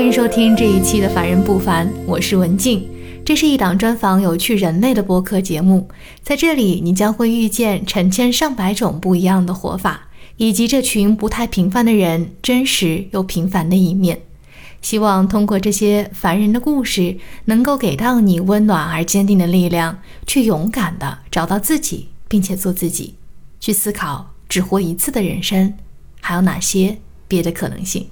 欢迎收听这一期的《凡人不凡》，我是文静。这是一档专访有趣人类的播客节目，在这里你将会遇见成千上百种不一样的活法，以及这群不太平凡的人真实又平凡的一面。希望通过这些凡人的故事，能够给到你温暖而坚定的力量，去勇敢的找到自己，并且做自己，去思考只活一次的人生，还有哪些别的可能性。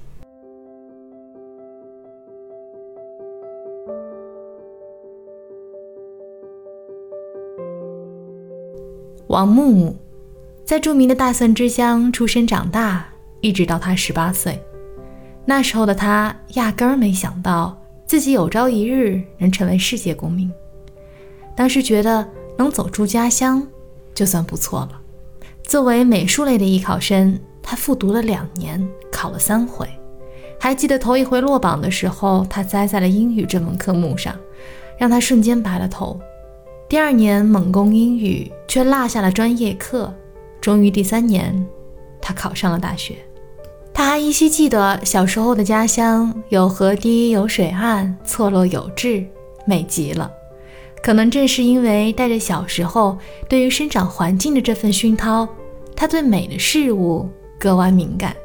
王木木在著名的大蒜之乡出生长大，一直到他十八岁。那时候的他压根儿没想到自己有朝一日能成为世界公民。当时觉得能走出家乡就算不错了。作为美术类的艺考生，他复读了两年，考了三回。还记得头一回落榜的时候，他栽在了英语这门科目上，让他瞬间白了头。第二年猛攻英语，却落下了专业课。终于第三年，他考上了大学。他还依稀记得小时候的家乡有河堤，有水岸，错落有致，美极了。可能正是因为带着小时候对于生长环境的这份熏陶，他对美的事物格外敏感。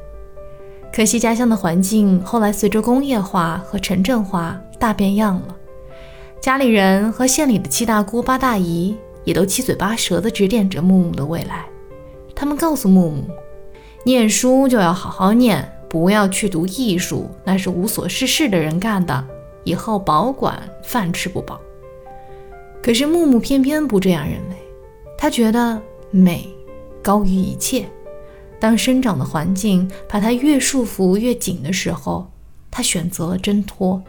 可惜家乡的环境后来随着工业化和城镇化大变样了。家里人和县里的七大姑八大姨也都七嘴八舌地指点着木木的未来。他们告诉木木，念书就要好好念，不要去读艺术，那是无所事事的人干的，以后保管饭吃不饱。可是木木偏偏不这样认为，他觉得美高于一切。当生长的环境把他越束缚越紧的时候，他选择了挣脱。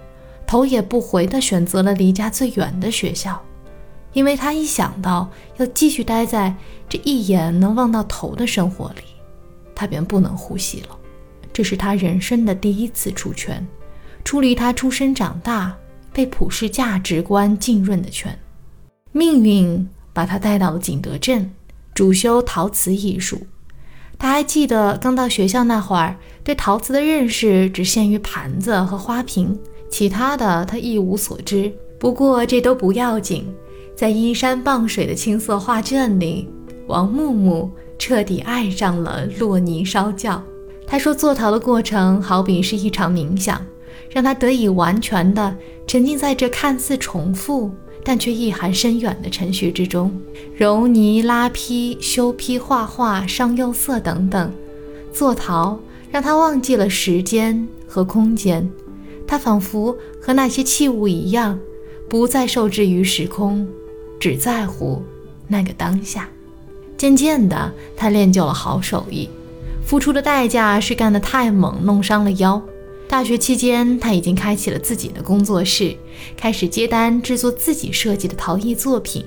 头也不回地选择了离家最远的学校，因为他一想到要继续待在这一眼能望到头的生活里，他便不能呼吸了。这是他人生的第一次出圈，出离他出生长大、被普世价值观浸润的圈。命运把他带到了景德镇，主修陶瓷艺术。他还记得刚到学校那会儿，对陶瓷的认识只限于盘子和花瓶。其他的他一无所知，不过这都不要紧。在依山傍水的青色画卷里，王木木彻底爱上了洛泥烧教。他说，做陶的过程好比是一场冥想，让他得以完全的沉浸在这看似重复但却意涵深远的程序之中。揉泥、拉坯、修坯、画画、上釉色等等，做陶让他忘记了时间和空间。他仿佛和那些器物一样，不再受制于时空，只在乎那个当下。渐渐的，他练就了好手艺，付出的代价是干得太猛，弄伤了腰。大学期间，他已经开启了自己的工作室，开始接单制作自己设计的陶艺作品。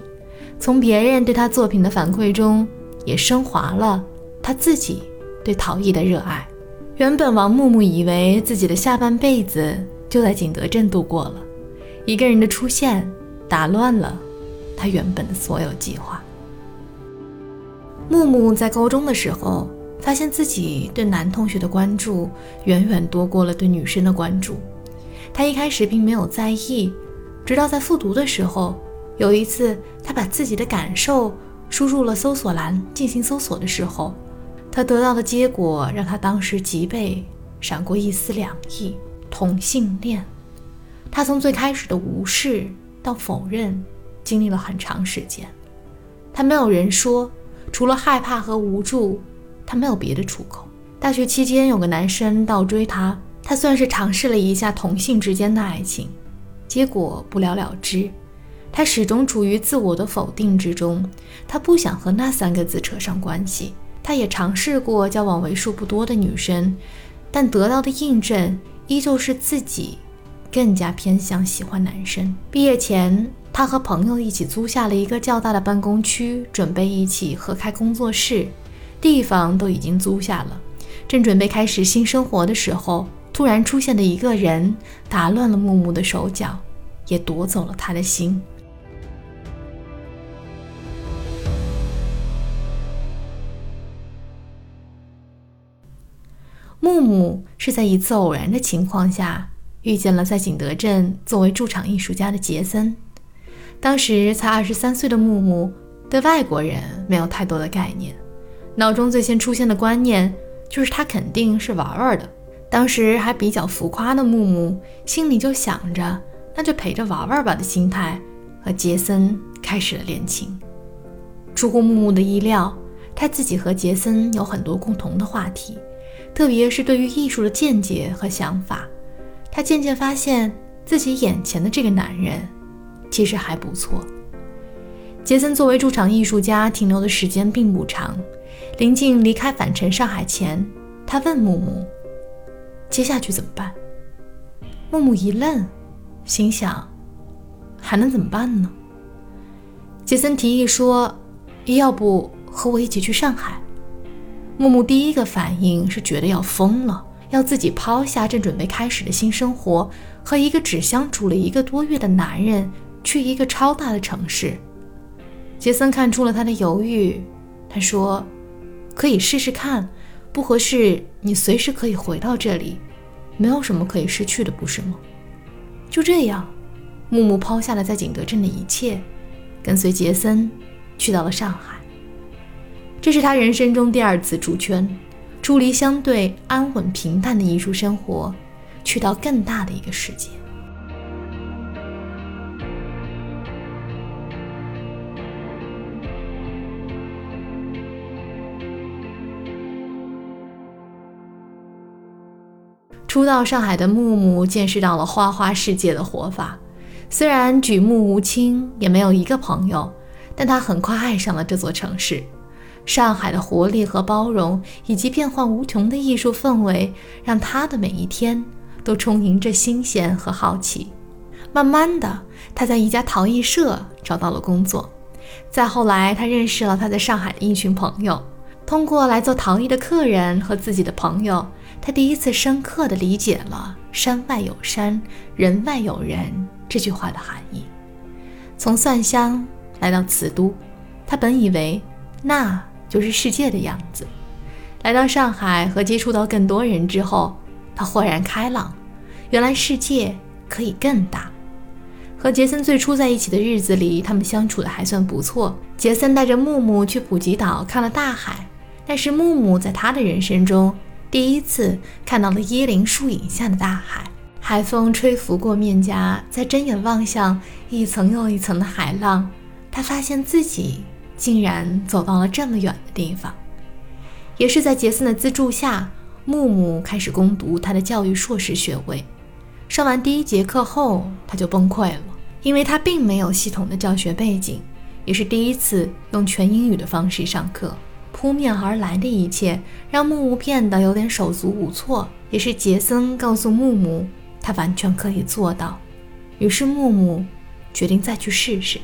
从别人对他作品的反馈中，也升华了他自己对陶艺的热爱。原本王木木以为自己的下半辈子就在景德镇度过了，一个人的出现打乱了他原本的所有计划。木木在高中的时候，发现自己对男同学的关注远远多过了对女生的关注。他一开始并没有在意，直到在复读的时候，有一次他把自己的感受输入了搜索栏进行搜索的时候。他得到的结果让他当时脊背闪过一丝凉意。同性恋，他从最开始的无视到否认，经历了很长时间。他没有人说，除了害怕和无助，他没有别的出口。大学期间有个男生倒追他，他算是尝试了一下同性之间的爱情，结果不了了之。他始终处于自我的否定之中，他不想和那三个字扯上关系。他也尝试过交往为数不多的女生，但得到的印证依旧是自己更加偏向喜欢男生。毕业前，他和朋友一起租下了一个较大的办公区，准备一起合开工作室，地方都已经租下了。正准备开始新生活的时候，突然出现的一个人打乱了木木的手脚，也夺走了他的心。木木是在一次偶然的情况下遇见了在景德镇作为驻场艺术家的杰森。当时才二十三岁的木木对外国人没有太多的概念，脑中最先出现的观念就是他肯定是玩玩的。当时还比较浮夸的木木心里就想着，那就陪着玩玩吧的心态，和杰森开始了恋情。出乎木木的意料，他自己和杰森有很多共同的话题，特别是对于艺术的见解和想法。他渐渐发现自己眼前的这个男人其实还不错。杰森作为驻场艺术家停留的时间并不长，临近离开返程上海前，他问木木。接下去怎么办？木木一愣，心想：还能怎么办呢？杰森提议说：“要不和我一起去上海？”木木第一个反应是觉得要疯了，要自己抛下正准备开始的新生活，和一个只相处了一个多月的男人去一个超大的城市。杰森看出了他的犹豫，他说：“可以试试看。”不合适，你随时可以回到这里，没有什么可以失去的，不是吗？就这样，木木抛下了在景德镇的一切，跟随杰森去到了上海。这是他人生中第二次出圈，出离相对安稳平淡的艺术生活，去到更大的一个世界。初到上海的木木见识到了花花世界的活法，虽然举目无亲，也没有一个朋友，但他很快爱上了这座城市。上海的活力和包容，以及变幻无穷的艺术氛围，让他的每一天都充盈着新鲜和好奇。慢慢的，他在一家陶艺社找到了工作。再后来，他认识了他在上海的一群朋友，通过来做陶艺的客人和自己的朋友。他第一次深刻地理解了“山外有山，人外有人”这句话的含义。从蒜香来到瓷都，他本以为那就是世界的样子。来到上海和接触到更多人之后，他豁然开朗，原来世界可以更大。和杰森最初在一起的日子里，他们相处的还算不错。杰森带着木木去普吉岛看了大海，但是木木在他的人生中。第一次看到了椰林树影下的大海，海风吹拂过面颊，在睁眼望向一层又一层的海浪，他发现自己竟然走到了这么远的地方。也是在杰森的资助下，木木开始攻读他的教育硕士学位。上完第一节课后，他就崩溃了，因为他并没有系统的教学背景，也是第一次用全英语的方式上课。扑面而来的一切让木木变得有点手足无措，也是杰森告诉木木，他完全可以做到。于是木木决定再去试试。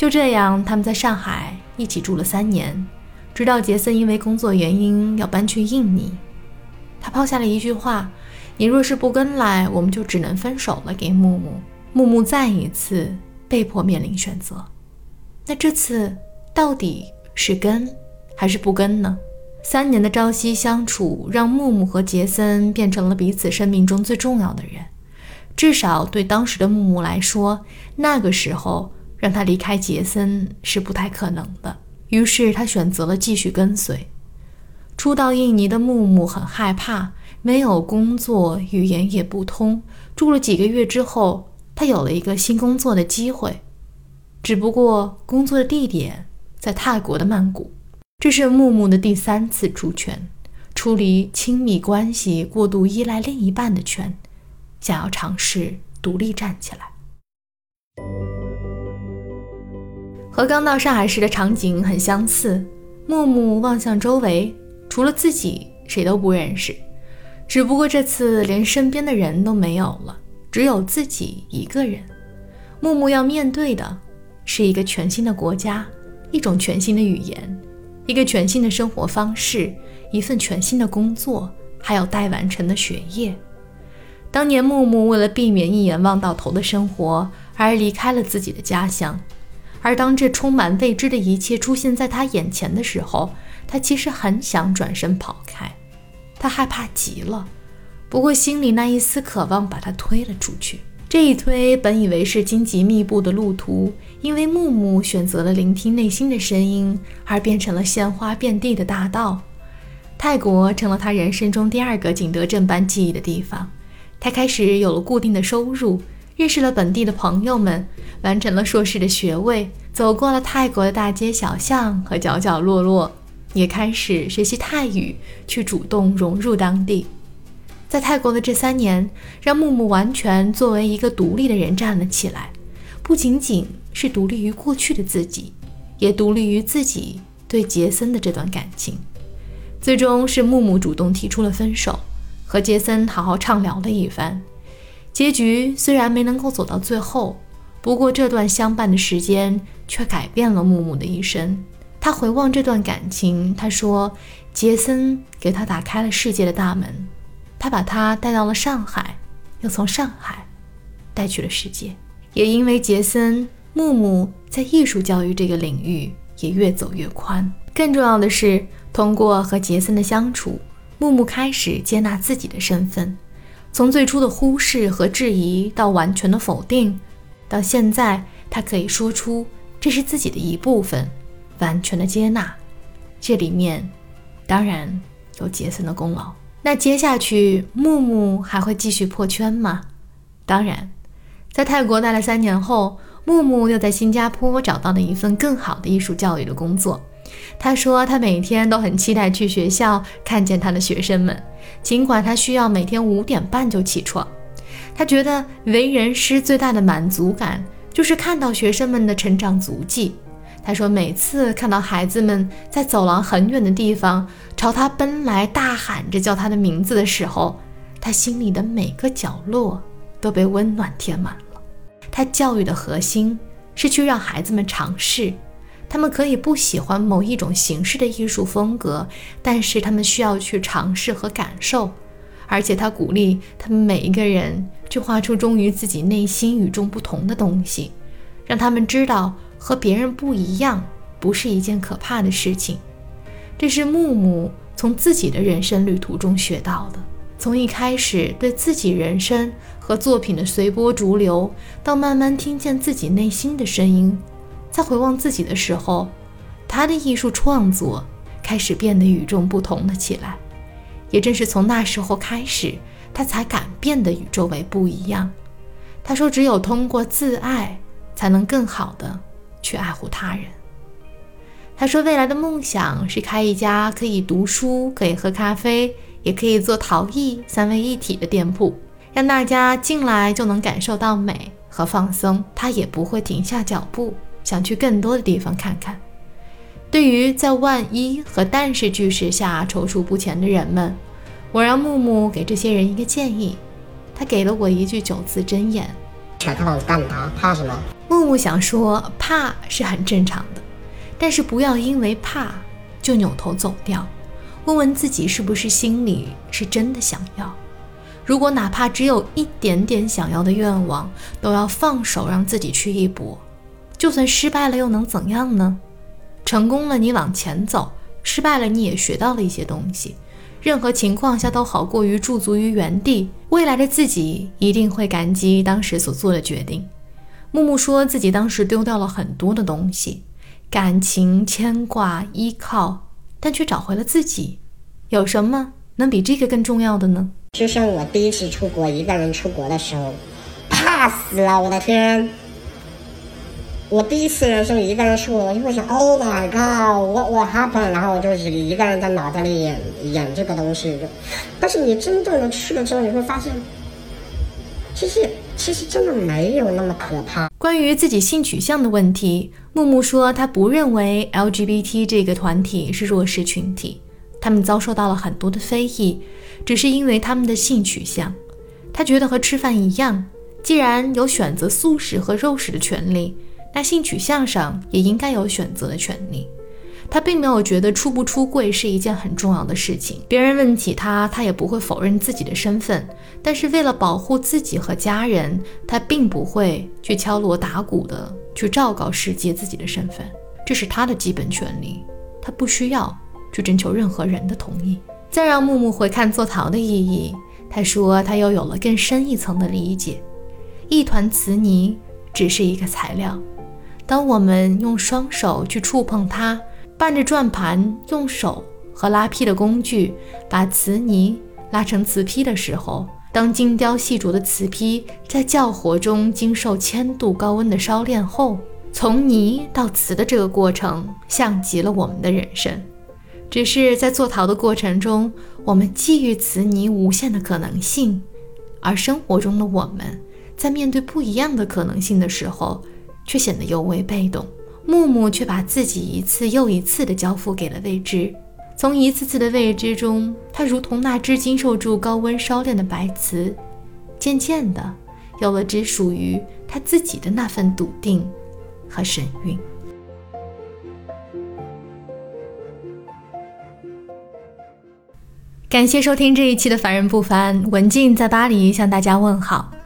就这样，他们在上海一起住了三年，直到杰森因为工作原因要搬去印尼，他抛下了一句话：“你若是不跟来，我们就只能分手了。”给木木，木木再一次被迫面临选择。那这次到底是跟？还是不跟呢？三年的朝夕相处，让木木和杰森变成了彼此生命中最重要的人。至少对当时的木木来说，那个时候让他离开杰森是不太可能的。于是他选择了继续跟随。初到印尼的木木很害怕，没有工作，语言也不通。住了几个月之后，他有了一个新工作的机会，只不过工作的地点在泰国的曼谷。这是木木的第三次出圈，出离亲密关系、过度依赖另一半的圈，想要尝试独立站起来。和刚到上海时的场景很相似。木木望向周围，除了自己，谁都不认识。只不过这次连身边的人都没有了，只有自己一个人。木木要面对的是一个全新的国家，一种全新的语言。一个全新的生活方式，一份全新的工作，还有待完成的学业。当年木木为了避免一眼望到头的生活而离开了自己的家乡，而当这充满未知的一切出现在他眼前的时候，他其实很想转身跑开，他害怕极了，不过心里那一丝渴望把他推了出去。这一推，本以为是荆棘密布的路途，因为木木选择了聆听内心的声音，而变成了鲜花遍地的大道。泰国成了他人生中第二个景德镇般记忆的地方。他开始有了固定的收入，认识了本地的朋友们，完成了硕士的学位，走过了泰国的大街小巷和角角落落，也开始学习泰语，去主动融入当地。在泰国的这三年，让木木完全作为一个独立的人站了起来，不仅仅是独立于过去的自己，也独立于自己对杰森的这段感情。最终是木木主动提出了分手，和杰森好好畅聊了一番。结局虽然没能够走到最后，不过这段相伴的时间却改变了木木的一生。他回望这段感情，他说：“杰森给他打开了世界的大门。”他把他带到了上海，又从上海带去了世界。也因为杰森，木木在艺术教育这个领域也越走越宽。更重要的是，通过和杰森的相处，木木开始接纳自己的身份，从最初的忽视和质疑到完全的否定，到现在他可以说出这是自己的一部分，完全的接纳。这里面当然有杰森的功劳。那接下去，木木还会继续破圈吗？当然，在泰国待了三年后，木木又在新加坡找到了一份更好的艺术教育的工作。他说，他每天都很期待去学校看见他的学生们，尽管他需要每天五点半就起床。他觉得为人师最大的满足感就是看到学生们的成长足迹。他说：“每次看到孩子们在走廊很远的地方朝他奔来，大喊着叫他的名字的时候，他心里的每个角落都被温暖填满了。他教育的核心是去让孩子们尝试，他们可以不喜欢某一种形式的艺术风格，但是他们需要去尝试和感受。而且他鼓励他们每一个人去画出忠于自己内心与众不同的东西，让他们知道。”和别人不一样，不是一件可怕的事情。这是木木从自己的人生旅途中学到的。从一开始对自己人生和作品的随波逐流，到慢慢听见自己内心的声音，在回望自己的时候，他的艺术创作开始变得与众不同了起来。也正是从那时候开始，他才敢变得与周围不一样。他说：“只有通过自爱，才能更好的。”去爱护他人。他说，未来的梦想是开一家可以读书、可以喝咖啡、也可以做陶艺三位一体的店铺，让大家进来就能感受到美和放松。他也不会停下脚步，想去更多的地方看看。对于在万一和但是句式下踌躇不前的人们，我让木木给这些人一个建议。他给了我一句九字真言。全靠干他，怕什么？木木想说，怕是很正常的，但是不要因为怕就扭头走掉。问问自己，是不是心里是真的想要？如果哪怕只有一点点想要的愿望，都要放手让自己去一搏，就算失败了又能怎样呢？成功了，你往前走；失败了，你也学到了一些东西。任何情况下都好过于驻足于原地。未来的自己一定会感激当时所做的决定。木木说自己当时丢掉了很多的东西，感情、牵挂、依靠，但却找回了自己。有什么能比这个更重要的呢？就像我第一次出国，一个人出国的时候，怕死了，我的天！我第一次人生一个人去，我就会想，Oh my God，what what happened？然后我就一个人在脑袋里演演这个东西。就但是你真正的去了之后，你会发现，其实其实真的没有那么可怕。关于自己性取向的问题，木木说他不认为 LGBT 这个团体是弱势群体，他们遭受到了很多的非议，只是因为他们的性取向。他觉得和吃饭一样，既然有选择素食和肉食的权利。那性取向上也应该有选择的权利。他并没有觉得出不出柜是一件很重要的事情。别人问起他，他也不会否认自己的身份。但是为了保护自己和家人，他并不会去敲锣打鼓的去昭告世界自己的身份，这是他的基本权利。他不需要去征求任何人的同意。再让木木回看做陶的意义，他说他又有了更深一层的理解：一团瓷泥只是一个材料，当我们用双手去触碰它，伴着转盘用手和拉坯的工具把瓷泥拉成瓷坯的时候，当精雕细琢的瓷坯在教火中经受千度高温的烧炼后，从泥到瓷的这个过程，像极了我们的人生。只是在做陶的过程中，我们寄予瓷泥无限的可能性，而生活中的我们，在面对不一样的可能性的时候，却显得尤为被动。木木却把自己一次又一次的交付给了未知，从一次次的未知中，他如同那只经受住高温烧炼的白瓷，渐渐的有了只属于他自己的那份笃定和神韵。感谢收听这一期的《凡人不凡》，文静在巴黎向大家问好。《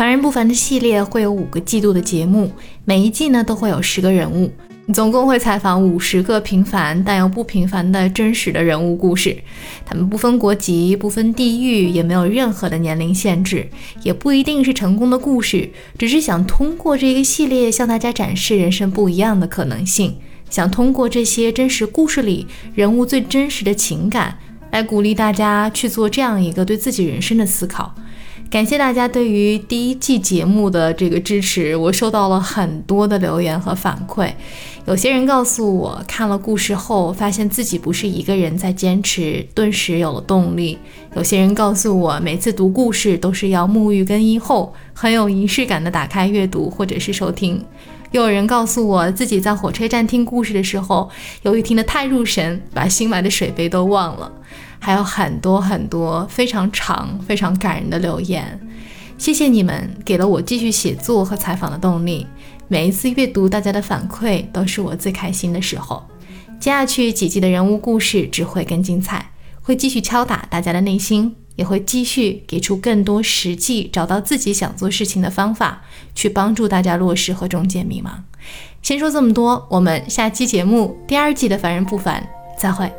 凡人不凡》的系列会有五个季度的节目，每一季呢都会有十个人物，总共会采访五十个平凡但又不平凡的真实的人物故事。他们不分国籍，不分地域，也没有任何的年龄限制，也不一定是成功的故事，只是想通过这个系列向大家展示人生不一样的可能性，想通过这些真实故事里人物最真实的情感。来鼓励大家去做这样一个对自己人生的思考。感谢大家对于第一季节目的这个支持，我收到了很多的留言和反馈。有些人告诉我，看了故事后，发现自己不是一个人在坚持，顿时有了动力。有些人告诉我，每次读故事都是要沐浴更衣后，很有仪式感的打开阅读或者是收听。又有人告诉我自己在火车站听故事的时候，由于听得太入神，把新买的水杯都忘了。还有很多很多非常长、非常感人的留言，谢谢你们给了我继续写作和采访的动力。每一次阅读大家的反馈，都是我最开心的时候。接下去几季的人物故事只会更精彩，会继续敲打大家的内心。也会继续给出更多实际找到自己想做事情的方法，去帮助大家落实和终结迷茫。先说这么多，我们下期节目第二季的凡人不凡再会。